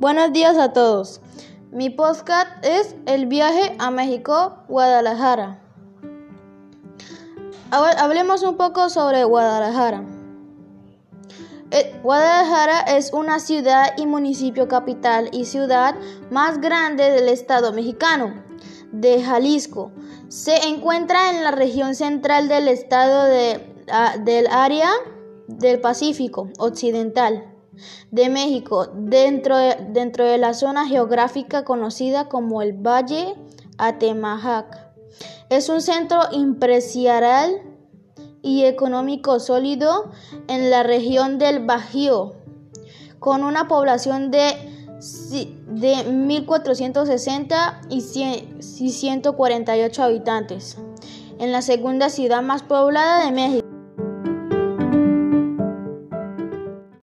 Buenos días a todos. Mi podcast es El viaje a México, Guadalajara. hablemos un poco sobre Guadalajara. Eh, Guadalajara es una ciudad y municipio capital y ciudad más grande del estado mexicano, de Jalisco. Se encuentra en la región central del estado del área del Pacífico Occidental de México, dentro de, dentro de la zona geográfica conocida como el Valle Atemajac. Es un centro empresarial y económico sólido en la región del Bajío, con una población de, de 1.460 y 148 habitantes, en la segunda ciudad más poblada de México.